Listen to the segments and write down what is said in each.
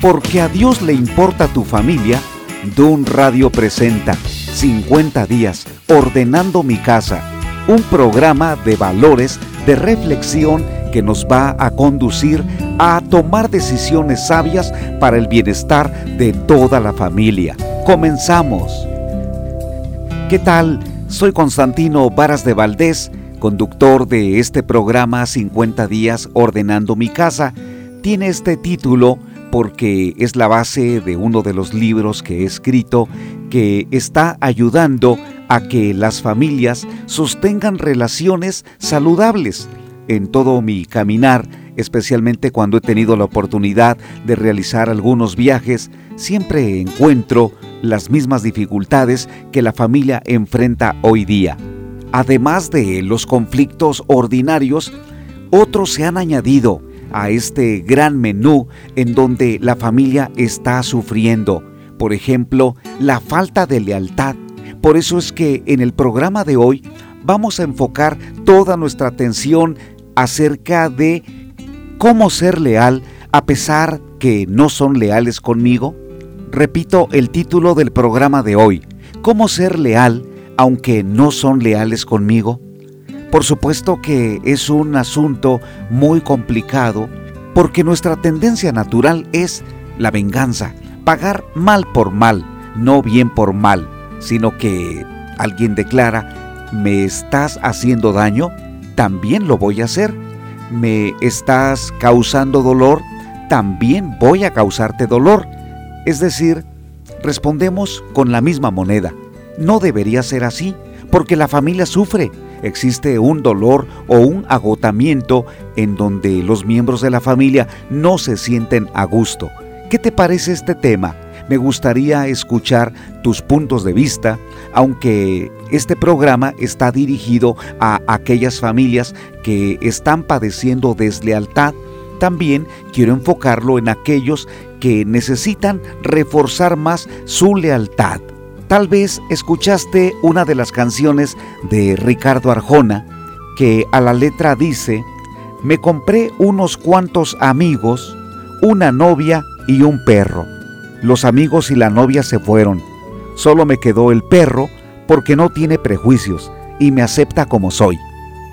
Porque a Dios le importa tu familia, Dun Radio presenta 50 días ordenando mi casa, un programa de valores, de reflexión que nos va a conducir a tomar decisiones sabias para el bienestar de toda la familia. Comenzamos. ¿Qué tal? Soy Constantino Varas de Valdés, conductor de este programa 50 días ordenando mi casa. Tiene este título porque es la base de uno de los libros que he escrito que está ayudando a que las familias sostengan relaciones saludables. En todo mi caminar, especialmente cuando he tenido la oportunidad de realizar algunos viajes, siempre encuentro las mismas dificultades que la familia enfrenta hoy día. Además de los conflictos ordinarios, otros se han añadido a este gran menú en donde la familia está sufriendo. Por ejemplo, la falta de lealtad. Por eso es que en el programa de hoy vamos a enfocar toda nuestra atención acerca de cómo ser leal a pesar que no son leales conmigo. Repito el título del programa de hoy, ¿Cómo ser leal aunque no son leales conmigo? Por supuesto que es un asunto muy complicado porque nuestra tendencia natural es la venganza, pagar mal por mal, no bien por mal, sino que alguien declara, me estás haciendo daño, también lo voy a hacer, me estás causando dolor, también voy a causarte dolor. Es decir, respondemos con la misma moneda. No debería ser así, porque la familia sufre, existe un dolor o un agotamiento en donde los miembros de la familia no se sienten a gusto. ¿Qué te parece este tema? Me gustaría escuchar tus puntos de vista, aunque este programa está dirigido a aquellas familias que están padeciendo deslealtad, también quiero enfocarlo en aquellos que necesitan reforzar más su lealtad. Tal vez escuchaste una de las canciones de Ricardo Arjona que a la letra dice, me compré unos cuantos amigos, una novia y un perro. Los amigos y la novia se fueron. Solo me quedó el perro porque no tiene prejuicios y me acepta como soy.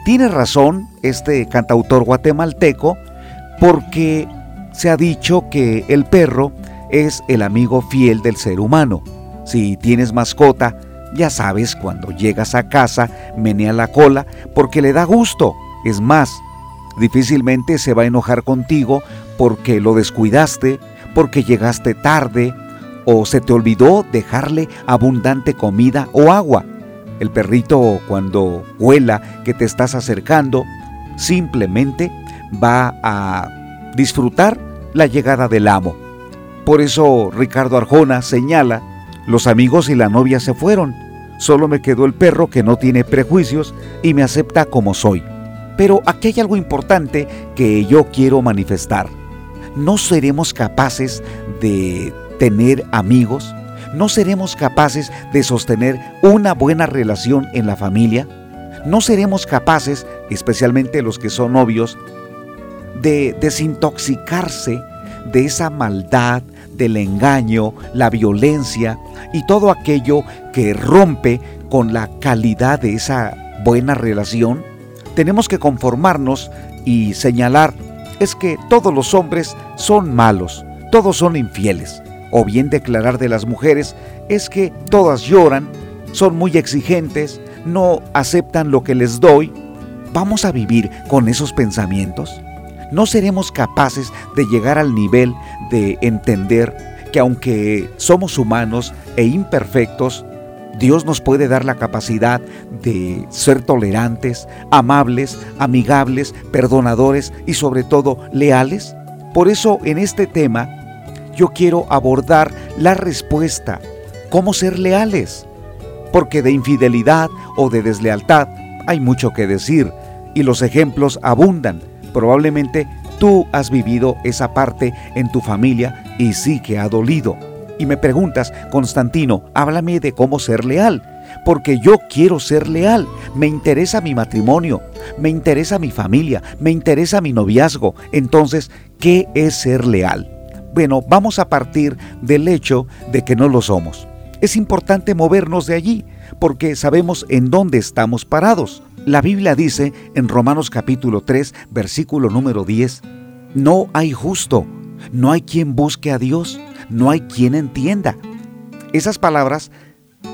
Tiene razón este cantautor guatemalteco porque se ha dicho que el perro es el amigo fiel del ser humano. Si tienes mascota, ya sabes, cuando llegas a casa, menea la cola porque le da gusto. Es más, difícilmente se va a enojar contigo porque lo descuidaste, porque llegaste tarde o se te olvidó dejarle abundante comida o agua. El perrito cuando huela que te estás acercando, simplemente va a disfrutar la llegada del amo. Por eso Ricardo Arjona señala los amigos y la novia se fueron. Solo me quedó el perro que no tiene prejuicios y me acepta como soy. Pero aquí hay algo importante que yo quiero manifestar. ¿No seremos capaces de tener amigos? ¿No seremos capaces de sostener una buena relación en la familia? ¿No seremos capaces, especialmente los que son novios, de desintoxicarse de esa maldad, del engaño, la violencia y todo aquello que rompe con la calidad de esa buena relación, tenemos que conformarnos y señalar es que todos los hombres son malos, todos son infieles. O bien declarar de las mujeres es que todas lloran, son muy exigentes, no aceptan lo que les doy. ¿Vamos a vivir con esos pensamientos? No seremos capaces de llegar al nivel de entender que aunque somos humanos e imperfectos, Dios nos puede dar la capacidad de ser tolerantes, amables, amigables, perdonadores y sobre todo leales. Por eso en este tema yo quiero abordar la respuesta, cómo ser leales. Porque de infidelidad o de deslealtad hay mucho que decir y los ejemplos abundan. Probablemente tú has vivido esa parte en tu familia y sí que ha dolido. Y me preguntas, Constantino, háblame de cómo ser leal. Porque yo quiero ser leal. Me interesa mi matrimonio, me interesa mi familia, me interesa mi noviazgo. Entonces, ¿qué es ser leal? Bueno, vamos a partir del hecho de que no lo somos. Es importante movernos de allí porque sabemos en dónde estamos parados. La Biblia dice en Romanos capítulo 3, versículo número 10, no hay justo, no hay quien busque a Dios, no hay quien entienda. Esas palabras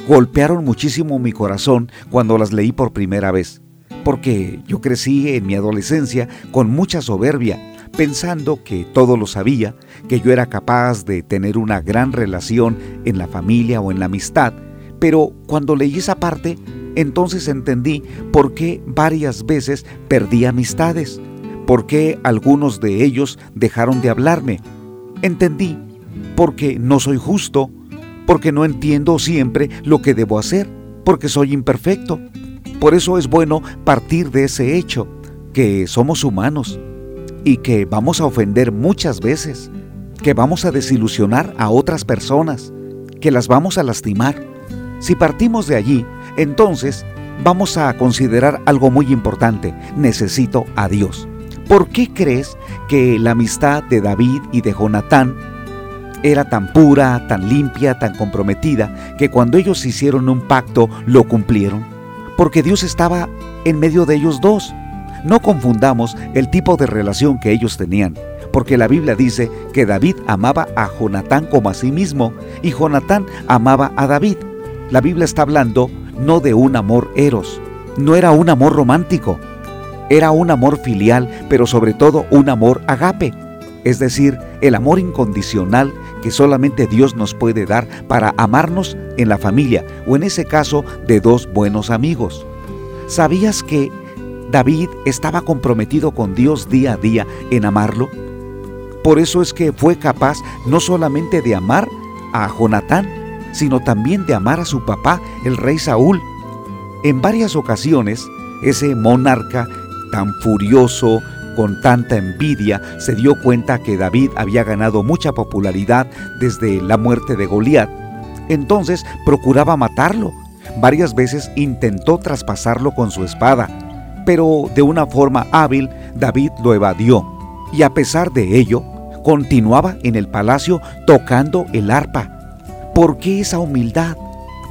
golpearon muchísimo mi corazón cuando las leí por primera vez, porque yo crecí en mi adolescencia con mucha soberbia, pensando que todo lo sabía, que yo era capaz de tener una gran relación en la familia o en la amistad, pero cuando leí esa parte, entonces entendí por qué varias veces perdí amistades, por qué algunos de ellos dejaron de hablarme. Entendí porque no soy justo, porque no entiendo siempre lo que debo hacer, porque soy imperfecto. Por eso es bueno partir de ese hecho, que somos humanos y que vamos a ofender muchas veces, que vamos a desilusionar a otras personas, que las vamos a lastimar. Si partimos de allí, entonces vamos a considerar algo muy importante. Necesito a Dios. ¿Por qué crees que la amistad de David y de Jonatán era tan pura, tan limpia, tan comprometida, que cuando ellos hicieron un pacto lo cumplieron? Porque Dios estaba en medio de ellos dos. No confundamos el tipo de relación que ellos tenían, porque la Biblia dice que David amaba a Jonatán como a sí mismo y Jonatán amaba a David. La Biblia está hablando no de un amor eros, no era un amor romántico, era un amor filial, pero sobre todo un amor agape, es decir, el amor incondicional que solamente Dios nos puede dar para amarnos en la familia o en ese caso de dos buenos amigos. ¿Sabías que David estaba comprometido con Dios día a día en amarlo? Por eso es que fue capaz no solamente de amar a Jonatán, sino también de amar a su papá, el rey Saúl. En varias ocasiones, ese monarca tan furioso, con tanta envidia, se dio cuenta que David había ganado mucha popularidad desde la muerte de Goliat. Entonces procuraba matarlo. Varias veces intentó traspasarlo con su espada, pero de una forma hábil David lo evadió. Y a pesar de ello, continuaba en el palacio tocando el arpa. ¿Por qué esa humildad?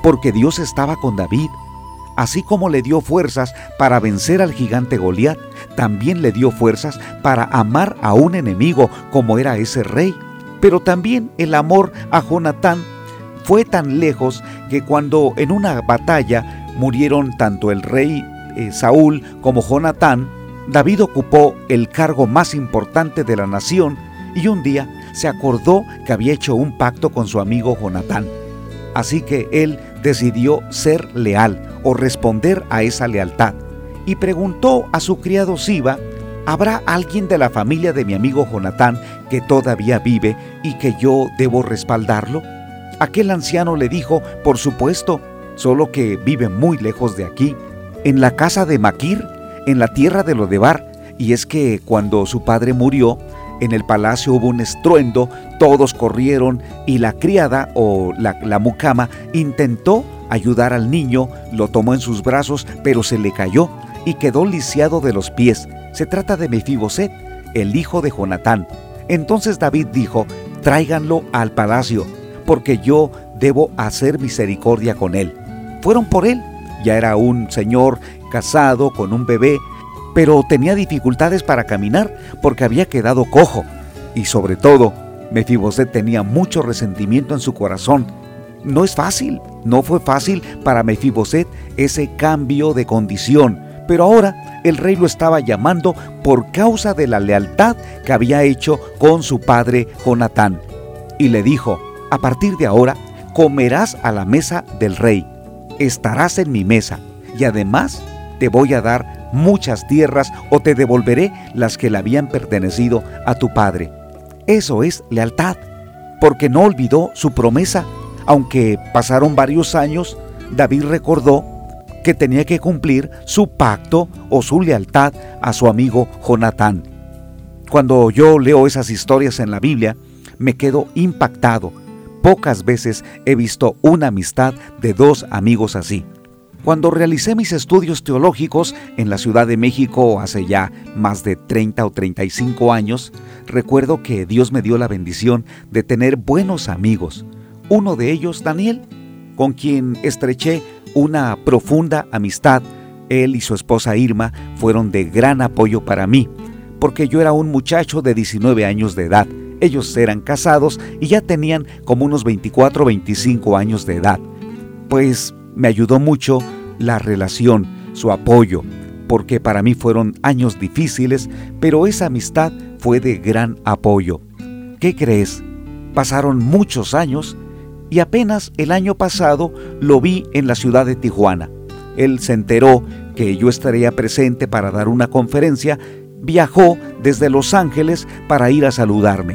Porque Dios estaba con David Así como le dio fuerzas para vencer al gigante Goliat, también le dio fuerzas para amar a un enemigo como era ese rey. Pero también el amor a Jonatán fue tan lejos que cuando en una batalla murieron tanto el rey eh, Saúl como Jonatán, David ocupó el cargo más importante de la nación y un día se acordó que había hecho un pacto con su amigo Jonatán. Así que él decidió ser leal o responder a esa lealtad y preguntó a su criado Siba, ¿habrá alguien de la familia de mi amigo Jonatán que todavía vive y que yo debo respaldarlo? Aquel anciano le dijo, por supuesto, solo que vive muy lejos de aquí, en la casa de Maquir, en la tierra de Lodebar, y es que cuando su padre murió, en el palacio hubo un estruendo, todos corrieron y la criada o la, mucama intentó ayudar al niño, lo tomó en sus brazos, pero se le cayó y quedó lisiado de los pies. Se trata de Mefiboset, el hijo de Jonatán. Entonces David dijo, tráiganlo al palacio, porque yo debo hacer misericordia con él. Fueron por él. Ya era un señor casado con un bebé, pero tenía dificultades para caminar porque había quedado cojo. Y sobre todo, Mefiboset tenía mucho resentimiento en su corazón no es fácil, no fue fácil para Mefiboset ese cambio de condición, pero ahora el rey lo estaba llamando por causa de la lealtad que había hecho con su padre Jonatán. Y le dijo, a partir de ahora comerás a la mesa del rey, estarás en mi mesa, y además te voy a dar muchas tierras o te devolveré las que le habían pertenecido a tu padre. Eso es lealtad, porque no olvidó su promesa aunque pasaron varios años, David recordó que tenía que cumplir su pacto o su lealtad a su amigo Jonatán. Cuando yo leo esas historias en la Biblia, me quedo impactado. Pocas veces he visto una amistad de dos amigos así. Cuando realicé mis estudios teológicos en la Ciudad de México hace ya más de 30 o 35 años, recuerdo que Dios me dio la bendición de tener buenos amigos. Uno de ellos, Daniel, con quien estreché una profunda amistad. Él y su esposa Irma fueron de gran apoyo para mí, porque yo era un muchacho de 19 años de edad. Ellos eran casados y ya tenían como unos 24 o 25 años de edad. Pues me ayudó mucho la relación, su apoyo, porque para mí fueron años difíciles, pero esa amistad fue de gran apoyo. ¿Qué crees? Pasaron muchos años y apenas el año pasado lo vi en la ciudad de Tijuana. Él se enteró que yo estaría presente para dar una conferencia, viajó desde Los Ángeles para ir a saludarme.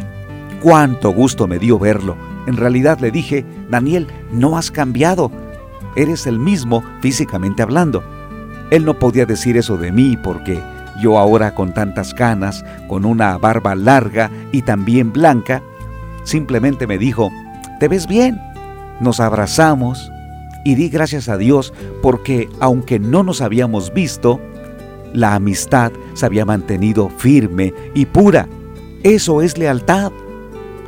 Cuánto gusto me dio verlo. En realidad le dije, Daniel, no has cambiado eres el mismo físicamente hablando. Él no podía decir eso de mí porque yo ahora con tantas canas, con una barba larga y también blanca, simplemente me dijo, te ves bien. Nos abrazamos y di gracias a Dios porque aunque no nos habíamos visto, la amistad se había mantenido firme y pura. Eso es lealtad.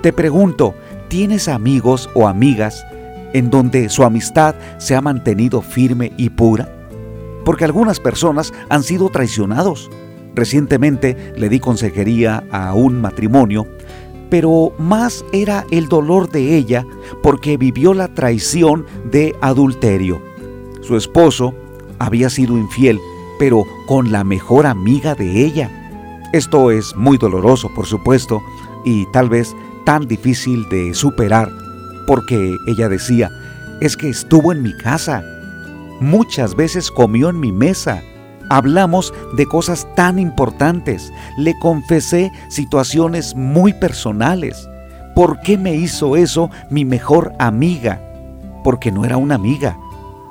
Te pregunto, ¿tienes amigos o amigas en donde su amistad se ha mantenido firme y pura? Porque algunas personas han sido traicionados. Recientemente le di consejería a un matrimonio, pero más era el dolor de ella porque vivió la traición de adulterio. Su esposo había sido infiel, pero con la mejor amiga de ella. Esto es muy doloroso, por supuesto, y tal vez tan difícil de superar porque ella decía, es que estuvo en mi casa, muchas veces comió en mi mesa, hablamos de cosas tan importantes, le confesé situaciones muy personales. ¿Por qué me hizo eso mi mejor amiga? Porque no era una amiga.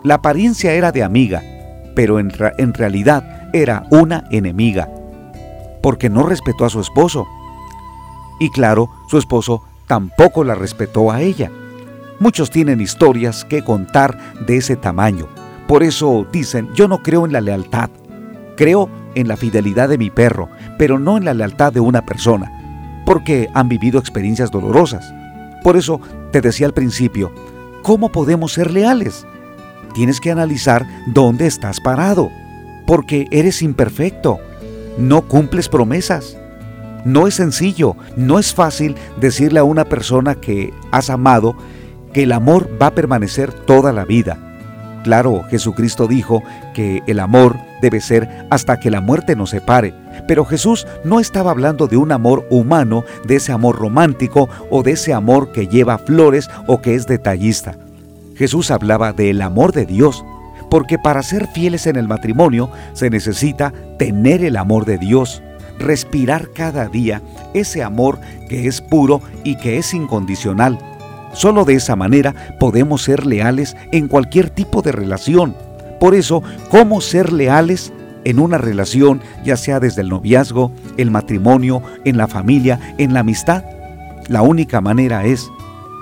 La apariencia era de amiga, pero en, en realidad era una enemiga. Porque no respetó a su esposo. Y claro, su esposo tampoco la respetó a ella. Muchos tienen historias que contar de ese tamaño. Por eso dicen, yo no creo en la lealtad. Creo en la fidelidad de mi perro, pero no en la lealtad de una persona, porque han vivido experiencias dolorosas. Por eso te decía al principio, ¿cómo podemos ser leales? Tienes que analizar dónde estás parado, porque eres imperfecto, no cumples promesas. No es sencillo, no es fácil decirle a una persona que has amado que el amor va a permanecer toda la vida. Claro, Jesucristo dijo que el amor debe ser hasta que la muerte nos separe, pero Jesús no estaba hablando de un amor humano, de ese amor romántico o de ese amor que lleva flores o que es detallista. Jesús hablaba del amor de Dios, porque para ser fieles en el matrimonio se necesita tener el amor de Dios, respirar cada día ese amor que es puro y que es incondicional Solo de esa manera podemos ser leales en cualquier tipo de relación. Por eso, ¿cómo ser leales en una relación, ya sea desde el noviazgo, el matrimonio, en la familia, en la amistad? La única manera es,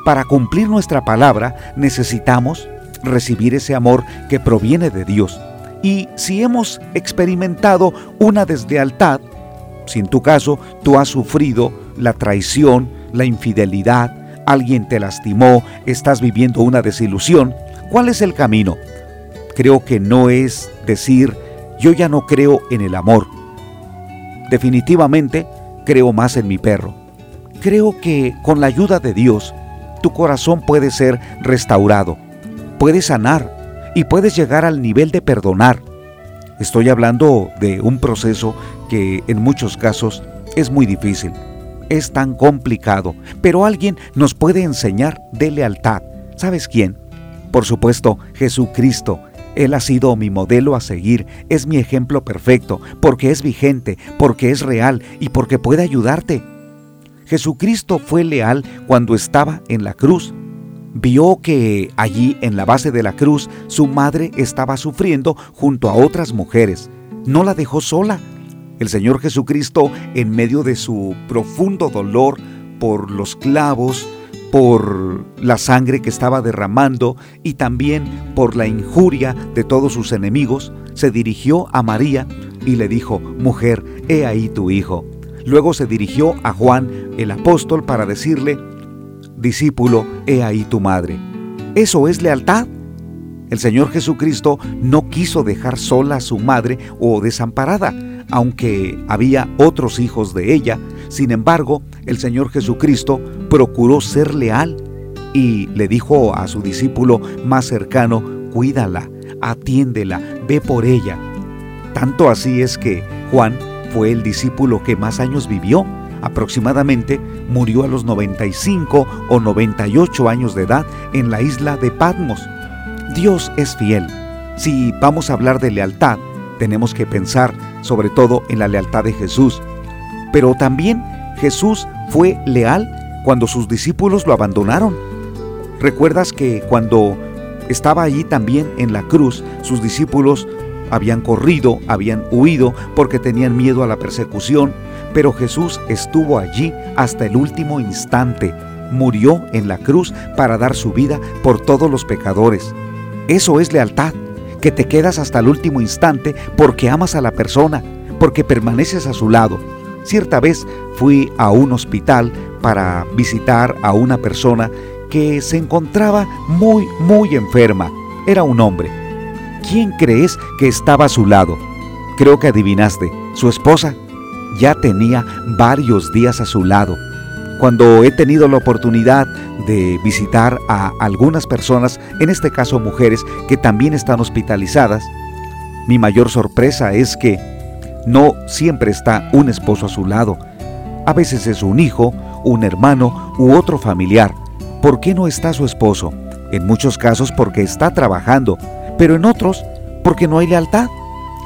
para cumplir nuestra palabra, necesitamos recibir ese amor que proviene de Dios. Y si hemos experimentado una deslealtad, si en tu caso tú has sufrido la traición, la infidelidad, alguien te lastimó, estás viviendo una desilusión, ¿cuál es el camino? Creo que no es decir, yo ya no creo en el amor. Definitivamente creo más en mi perro. Creo que con la ayuda de Dios, tu corazón puede ser restaurado, puedes sanar y puedes llegar al nivel de perdonar. Estoy hablando de un proceso que en muchos casos es muy difícil es tan complicado, pero alguien nos puede enseñar de lealtad. ¿Sabes quién? Por supuesto, Jesucristo. Él ha sido mi modelo a seguir, es mi ejemplo perfecto, porque es vigente, porque es real y porque puede ayudarte. Jesucristo fue leal cuando estaba en la cruz. Vio que allí en la base de la cruz su madre estaba sufriendo junto a otras mujeres. No la dejó sola, el Señor Jesucristo, en medio de su profundo dolor por los clavos, por la sangre que estaba derramando y también por la injuria de todos sus enemigos, se dirigió a María y le dijo, Mujer, he ahí tu hijo. Luego se dirigió a Juan el apóstol para decirle, Discípulo, he ahí tu madre. ¿Eso es lealtad? El Señor Jesucristo no quiso dejar sola a su madre o desamparada, aunque había otros hijos de ella. Sin embargo, el Señor Jesucristo procuró ser leal y le dijo a su discípulo más cercano, cuídala, atiéndela, ve por ella. Tanto así es que Juan fue el discípulo que más años vivió. Aproximadamente murió a los 95 o 98 años de edad en la isla de Patmos. Dios es fiel. Si vamos a hablar de lealtad, tenemos que pensar sobre todo en la lealtad de Jesús. Pero también Jesús fue leal cuando sus discípulos lo abandonaron. ¿Recuerdas que cuando estaba allí también en la cruz, sus discípulos habían corrido, habían huido porque tenían miedo a la persecución, pero Jesús estuvo allí hasta el último instante. Murió en la cruz para dar su vida por todos los pecadores. Eso es lealtad, que te quedas hasta el último instante porque amas a la persona, porque permaneces a su lado. Cierta vez fui a un hospital para visitar a una persona que se encontraba muy, muy enferma. Era un hombre. ¿Quién crees que estaba a su lado? Creo que adivinaste. Su esposa ya tenía varios días a su lado. Cuando he tenido la oportunidad de visitar a algunas personas, en este caso mujeres, que también están hospitalizadas, mi mayor sorpresa es que no siempre está un esposo a su lado. A veces es un hijo, un hermano u otro familiar. ¿Por qué no está su esposo? En muchos casos porque está trabajando, pero en otros porque no hay lealtad.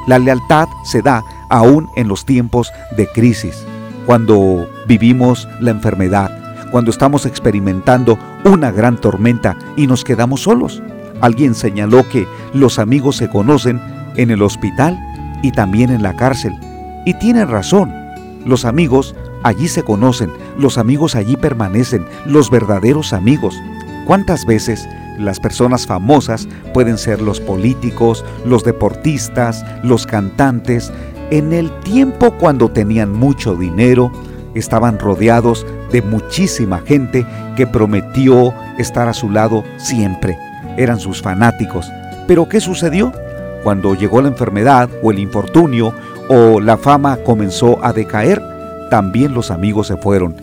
La lealtad se da aún en los tiempos de crisis cuando vivimos la enfermedad, cuando estamos experimentando una gran tormenta y nos quedamos solos. Alguien señaló que los amigos se conocen en el hospital y también en la cárcel. Y tienen razón. Los amigos allí se conocen, los amigos allí permanecen, los verdaderos amigos. ¿Cuántas veces las personas famosas pueden ser los políticos, los deportistas, los cantantes, en el tiempo cuando tenían mucho dinero, estaban rodeados de muchísima gente que prometió estar a su lado siempre. Eran sus fanáticos. Pero ¿qué sucedió? Cuando llegó la enfermedad o el infortunio o la fama comenzó a decaer, también los amigos se fueron.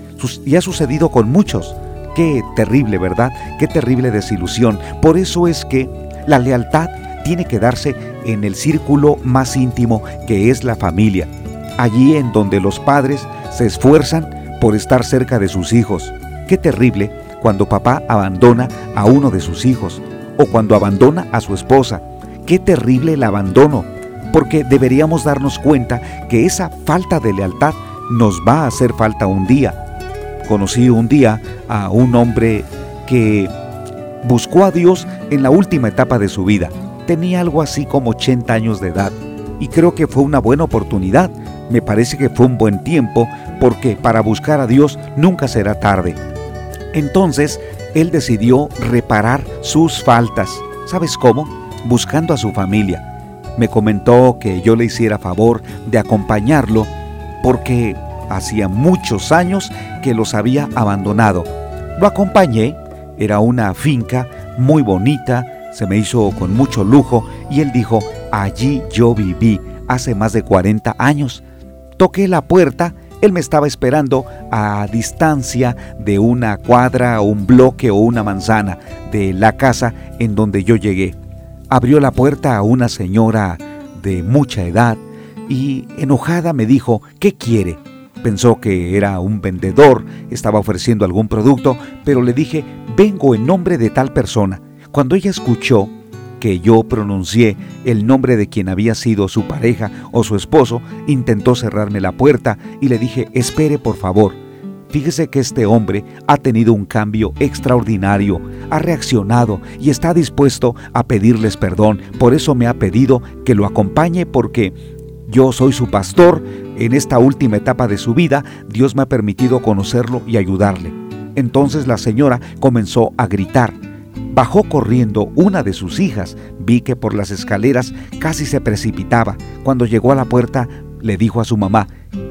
Y ha sucedido con muchos. Qué terrible, ¿verdad? Qué terrible desilusión. Por eso es que la lealtad tiene que darse en el círculo más íntimo que es la familia, allí en donde los padres se esfuerzan por estar cerca de sus hijos. Qué terrible cuando papá abandona a uno de sus hijos o cuando abandona a su esposa. Qué terrible el abandono, porque deberíamos darnos cuenta que esa falta de lealtad nos va a hacer falta un día. Conocí un día a un hombre que buscó a Dios en la última etapa de su vida tenía algo así como 80 años de edad y creo que fue una buena oportunidad. Me parece que fue un buen tiempo porque para buscar a Dios nunca será tarde. Entonces, él decidió reparar sus faltas. ¿Sabes cómo? Buscando a su familia. Me comentó que yo le hiciera favor de acompañarlo porque hacía muchos años que los había abandonado. Lo acompañé, era una finca muy bonita, se me hizo con mucho lujo y él dijo, allí yo viví hace más de 40 años. Toqué la puerta, él me estaba esperando a distancia de una cuadra, un bloque o una manzana de la casa en donde yo llegué. Abrió la puerta a una señora de mucha edad y enojada me dijo, ¿qué quiere? Pensó que era un vendedor, estaba ofreciendo algún producto, pero le dije, vengo en nombre de tal persona. Cuando ella escuchó que yo pronuncié el nombre de quien había sido su pareja o su esposo, intentó cerrarme la puerta y le dije, espere por favor. Fíjese que este hombre ha tenido un cambio extraordinario, ha reaccionado y está dispuesto a pedirles perdón. Por eso me ha pedido que lo acompañe porque yo soy su pastor. En esta última etapa de su vida, Dios me ha permitido conocerlo y ayudarle. Entonces la señora comenzó a gritar. Bajó corriendo una de sus hijas. Vi que por las escaleras casi se precipitaba. Cuando llegó a la puerta, le dijo a su mamá,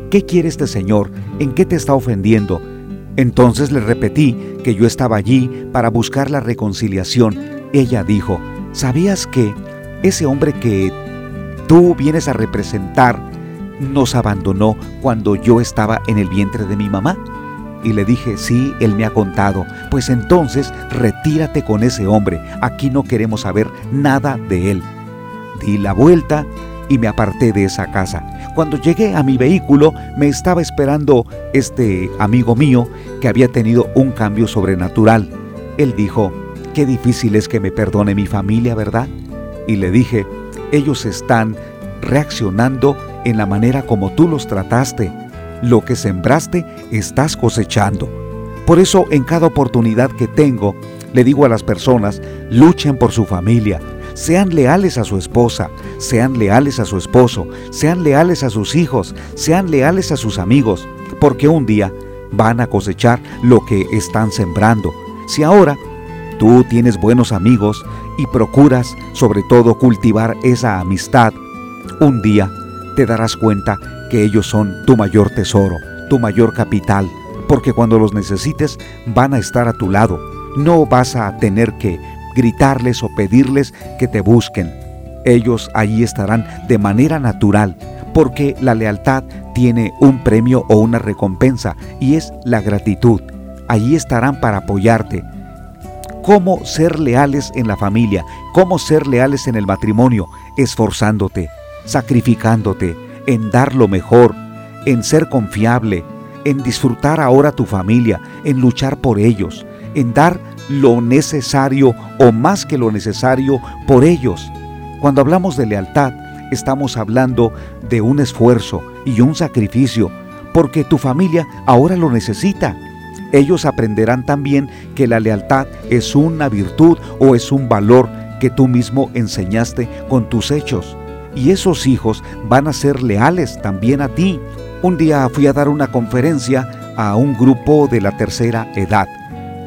¿qué quiere este señor? ¿En qué te está ofendiendo? Entonces le repetí que yo estaba allí para buscar la reconciliación. Ella dijo, ¿sabías que ese hombre que tú vienes a representar nos abandonó cuando yo estaba en el vientre de mi mamá? Y le dije, sí, él me ha contado. Pues entonces retírate con ese hombre. Aquí no queremos saber nada de él. Di la vuelta y me aparté de esa casa. Cuando llegué a mi vehículo me estaba esperando este amigo mío que había tenido un cambio sobrenatural. Él dijo, qué difícil es que me perdone mi familia, ¿verdad? Y le dije, ellos están reaccionando en la manera como tú los trataste. Lo que sembraste estás cosechando. Por eso en cada oportunidad que tengo, le digo a las personas, luchen por su familia, sean leales a su esposa, sean leales a su esposo, sean leales a sus hijos, sean leales a sus amigos, porque un día van a cosechar lo que están sembrando. Si ahora tú tienes buenos amigos y procuras sobre todo cultivar esa amistad, un día te darás cuenta que ellos son tu mayor tesoro, tu mayor capital, porque cuando los necesites van a estar a tu lado. No vas a tener que gritarles o pedirles que te busquen. Ellos allí estarán de manera natural, porque la lealtad tiene un premio o una recompensa y es la gratitud. Allí estarán para apoyarte. ¿Cómo ser leales en la familia? ¿Cómo ser leales en el matrimonio? Esforzándote, sacrificándote, en dar lo mejor, en ser confiable, en disfrutar ahora tu familia, en luchar por ellos, en dar lo necesario o más que lo necesario por ellos. Cuando hablamos de lealtad, estamos hablando de un esfuerzo y un sacrificio, porque tu familia ahora lo necesita. Ellos aprenderán también que la lealtad es una virtud o es un valor que tú mismo enseñaste con tus hechos. Y esos hijos van a ser leales también a ti. Un día fui a dar una conferencia a un grupo de la tercera edad.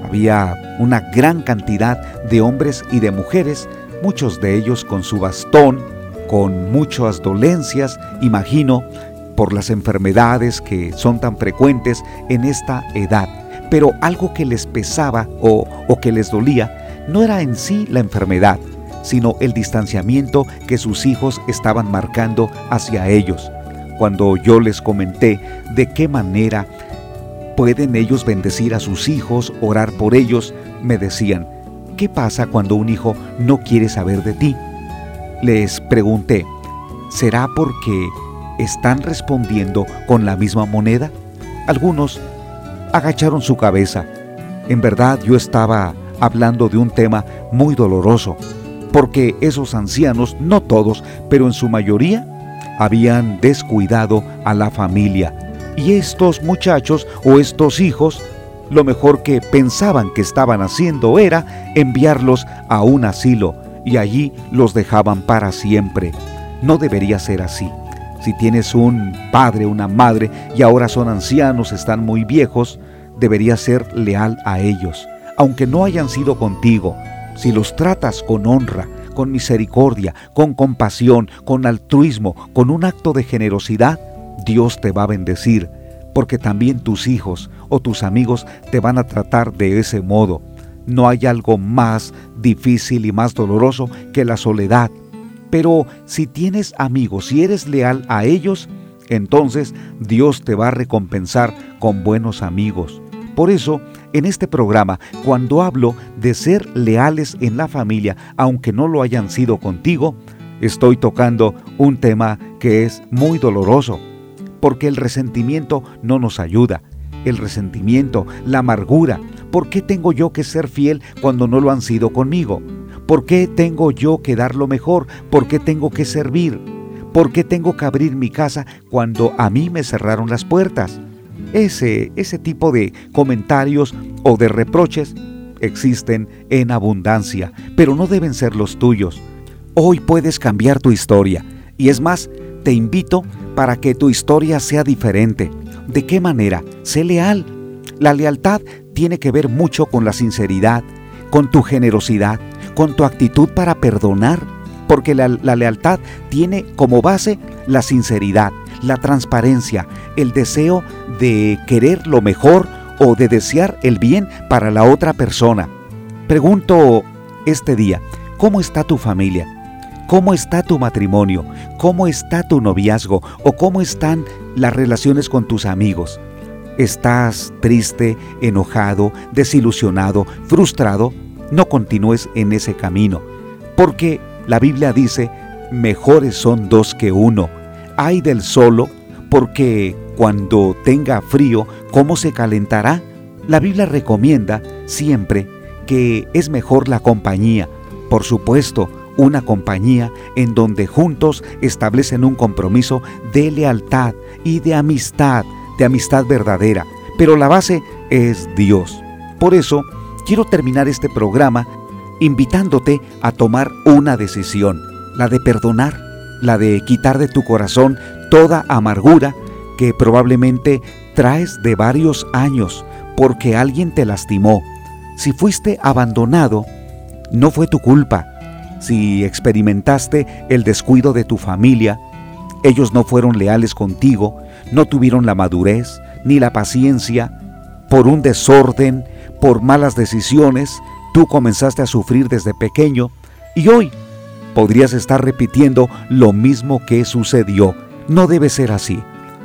Había una gran cantidad de hombres y de mujeres, muchos de ellos con su bastón, con muchas dolencias, imagino, por las enfermedades que son tan frecuentes en esta edad. Pero algo que les pesaba o, que les dolía no era en sí la enfermedad, sino el distanciamiento que sus hijos estaban marcando hacia ellos. Cuando yo les comenté de qué manera pueden ellos bendecir a sus hijos, orar por ellos, me decían, ¿qué pasa cuando un hijo no quiere saber de ti? Les pregunté, ¿será porque están respondiendo con la misma moneda? Algunos agacharon su cabeza. En verdad yo estaba hablando de un tema muy doloroso, porque esos ancianos, no todos, pero en su mayoría, habían descuidado a la familia. Y estos muchachos o estos hijos lo mejor que pensaban que estaban haciendo era enviarlos a un asilo y allí los dejaban para siempre. No debería ser así. Si tienes un padre, una madre y ahora son ancianos, están muy viejos, deberías ser leal a ellos, aunque no hayan sido contigo. Si los tratas con honra, con misericordia, con compasión, con altruismo, con un acto de generosidad, Dios te va a bendecir porque también tus hijos o tus amigos te van a tratar de ese modo. No hay algo más difícil y más doloroso que la soledad. Pero si tienes amigos, si eres leal a ellos, entonces Dios te va a recompensar con buenos amigos. Por eso, en este programa, cuando hablo de ser leales en la familia, aunque no lo hayan sido contigo, estoy tocando un tema que es muy doloroso, porque el resentimiento no nos ayuda. El resentimiento, la amargura. ¿Por qué tengo yo que ser fiel cuando no lo han sido conmigo? ¿Por qué tengo yo que dar lo mejor? ¿Por qué tengo que servir? ¿Por qué tengo que abrir mi casa cuando a mí me cerraron las puertas? Ese, ese tipo de comentarios o de reproches existen en abundancia, pero no deben ser los tuyos. Hoy puedes cambiar tu historia y es más, te invito para que tu historia sea diferente. ¿De qué manera? Sé leal. La lealtad tiene que ver mucho con la sinceridad, con tu generosidad, con tu actitud para perdonar, porque la, lealtad tiene como base la sinceridad, la transparencia, el deseo de querer lo mejor o de desear el bien para la otra persona. Pregunto este día, ¿cómo está tu familia? ¿Cómo está tu matrimonio? ¿Cómo está tu noviazgo? ¿O cómo están las relaciones con tus amigos? ¿Estás triste, enojado, desilusionado, frustrado? No continúes en ese camino, porque la Biblia dice, mejores son dos que uno. Hay del solo, porque cuando tenga frío, ¿cómo se calentará? La Biblia recomienda siempre que es mejor la compañía. Por supuesto, una compañía en donde juntos establecen un compromiso de lealtad y de amistad, de amistad verdadera. Pero la base es Dios. Por eso, quiero terminar este programa invitándote a tomar una decisión, la de perdonar, la de quitar de tu corazón toda amargura que probablemente traes de varios años porque alguien te lastimó. Si fuiste abandonado, no fue tu culpa, si experimentaste el descuido de tu familia, ellos no fueron leales contigo, no tuvieron la madurez ni la paciencia, por un desorden, por malas decisiones, tú comenzaste a sufrir desde pequeño y hoy podrías estar repitiendo lo mismo que sucedió. No debe ser así.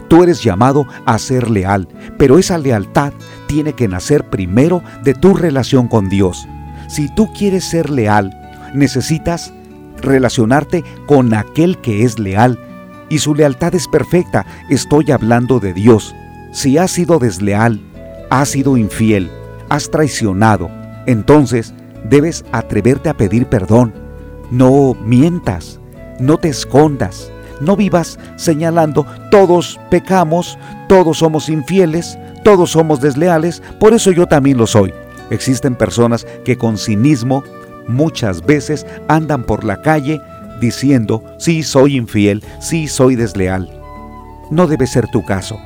Tú eres llamado a ser leal, pero esa lealtad tiene que nacer primero de tu relación con Dios. Si tú quieres ser leal, necesitas relacionarte con aquel que es leal y su lealtad es perfecta. Estoy hablando de Dios. Si has sido desleal, has sido infiel, has traicionado, entonces debes atreverte a pedir perdón. No mientas, no te escondas, no vivas señalando todos pecamos, todos somos infieles, todos somos desleales, por eso yo también lo soy. Existen personas que con cinismo muchas veces andan por la calle diciendo, sí soy infiel, sí soy desleal. No debe ser tu caso.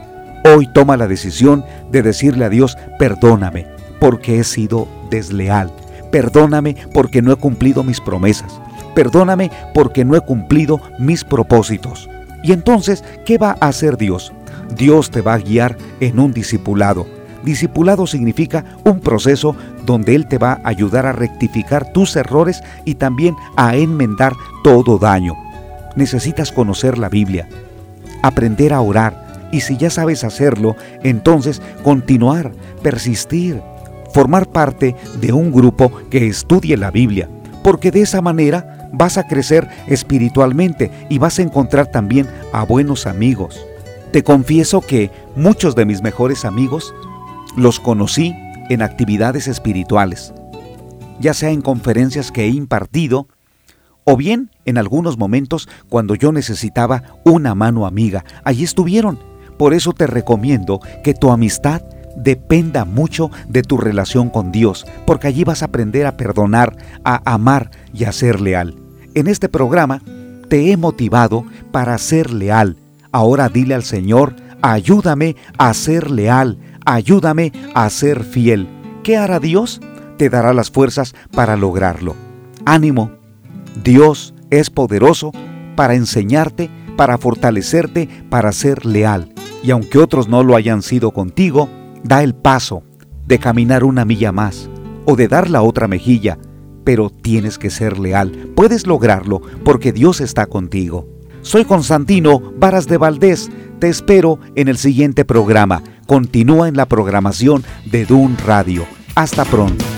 Hoy toma la decisión de decirle a Dios, perdóname porque he sido desleal. Perdóname porque no he cumplido mis promesas. Perdóname porque no he cumplido mis propósitos. Y entonces, ¿qué va a hacer Dios? Dios te va a guiar en un discipulado Discipulado significa un proceso donde Él te va a ayudar a rectificar tus errores y también a enmendar todo daño. Necesitas conocer la Biblia, aprender a orar y si ya sabes hacerlo, entonces continuar, persistir, formar parte de un grupo que estudie la Biblia, porque de esa manera vas a crecer espiritualmente y vas a encontrar también a buenos amigos. Te confieso que muchos de mis mejores amigos los conocí en actividades espirituales, ya sea en conferencias que he impartido o bien en algunos momentos cuando yo necesitaba una mano amiga. Allí estuvieron. Por eso te recomiendo que tu amistad dependa mucho de tu relación con Dios, porque allí vas a aprender a perdonar, a amar y a ser leal. En este programa te he motivado para ser leal. Ahora dile al Señor, ayúdame a ser leal, ayúdame a ser fiel. ¿Qué hará Dios? Te dará las fuerzas para lograrlo. Ánimo. Dios es poderoso para enseñarte, para fortalecerte, para ser leal. Y aunque otros no lo hayan sido contigo, da el paso de caminar una milla más o de dar la otra mejilla, pero tienes que ser leal. Puedes lograrlo porque Dios está contigo. Soy Constantino Varas de Valdés. Te espero en el siguiente programa continúa en la programación de Dun Radio. Hasta pronto.